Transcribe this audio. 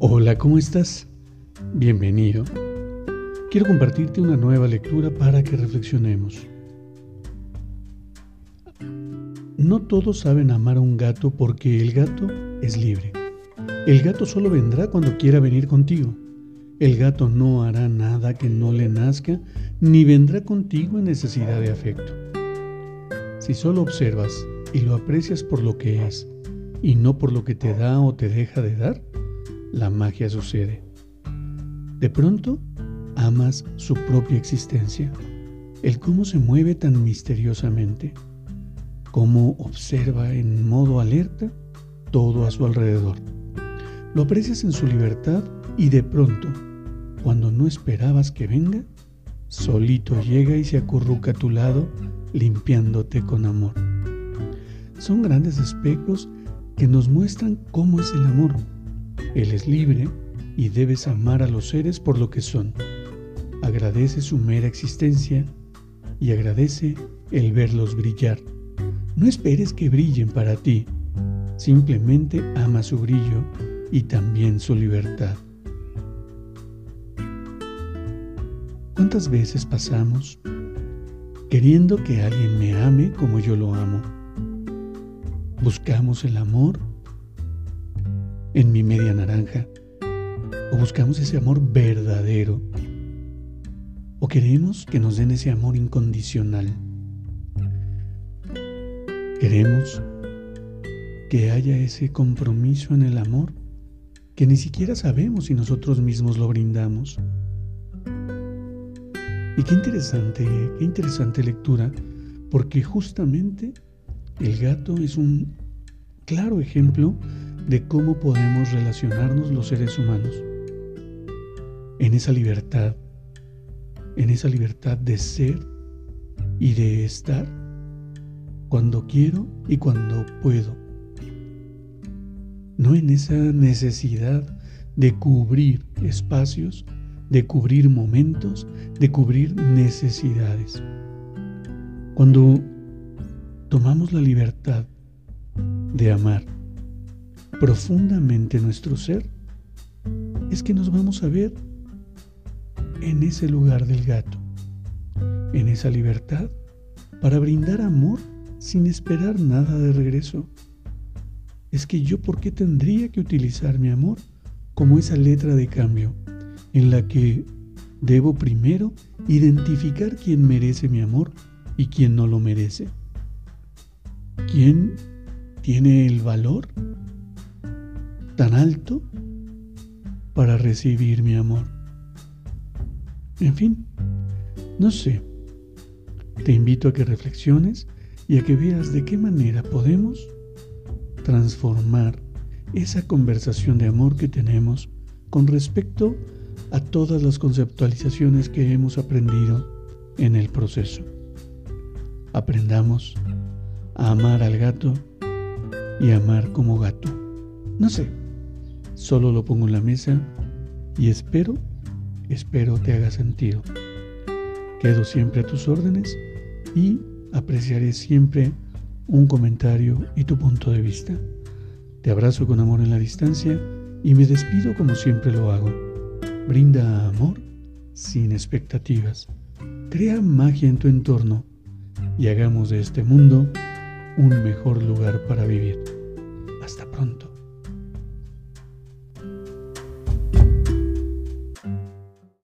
Hola, ¿cómo estás? Bienvenido. Quiero compartirte una nueva lectura para que reflexionemos. No todos saben amar a un gato porque el gato es libre. El gato solo vendrá cuando quiera venir contigo. El gato no hará nada que no le nazca ni vendrá contigo en necesidad de afecto. Si solo observas y lo aprecias por lo que es y no por lo que te da o te deja de dar, la magia sucede. De pronto, amas su propia existencia, el cómo se mueve tan misteriosamente, cómo observa en modo alerta todo a su alrededor. Lo aprecias en su libertad y de pronto, cuando no esperabas que venga, solito llega y se acurruca a tu lado, limpiándote con amor. Son grandes espejos que nos muestran cómo es el amor él es libre y debes amar a los seres por lo que son. Agradece su mera existencia y agradece el verlos brillar. No esperes que brillen para ti, simplemente ama su brillo y también su libertad. ¿Cuántas veces pasamos queriendo que alguien me ame como yo lo amo? Buscamos el amor en mi media naranja? ¿O buscamos ese amor verdadero? ¿O queremos que nos den ese amor incondicional? ¿Queremos que haya ese compromiso en el amor que ni siquiera sabemos si nosotros mismos lo brindamos? Y qué interesante, qué interesante lectura, porque justamente el gato es un claro ejemplo de cómo podemos relacionarnos los seres humanos. En esa libertad, en esa libertad de ser y de estar cuando quiero y cuando puedo. No en esa necesidad de cubrir espacios, de cubrir momentos, de cubrir necesidades. Cuando tomamos la libertad de amar, profundamente nuestro ser, es que nos vamos a ver en ese lugar del gato, en esa libertad, para brindar amor sin esperar nada de regreso. Es que yo, ¿por qué tendría que utilizar mi amor como esa letra de cambio en la que debo primero identificar quién merece mi amor y quién no lo merece? ¿Quién tiene el valor tan alto para recibir mi amor. En fin, no sé. Te invito a que reflexiones y a que veas de qué manera podemos transformar esa conversación de amor que tenemos con respecto a todas las conceptualizaciones que hemos aprendido en el proceso. Aprendamos a amar al gato y amar como gato. No sé, Solo lo pongo en la mesa y espero, espero te haga sentido. Quedo siempre a tus órdenes y apreciaré siempre un comentario y tu punto de vista. Te abrazo con amor en la distancia y me despido como siempre lo hago. Brinda amor sin expectativas. Crea magia en tu entorno y hagamos de este mundo un mejor lugar para vivir. Hasta pronto.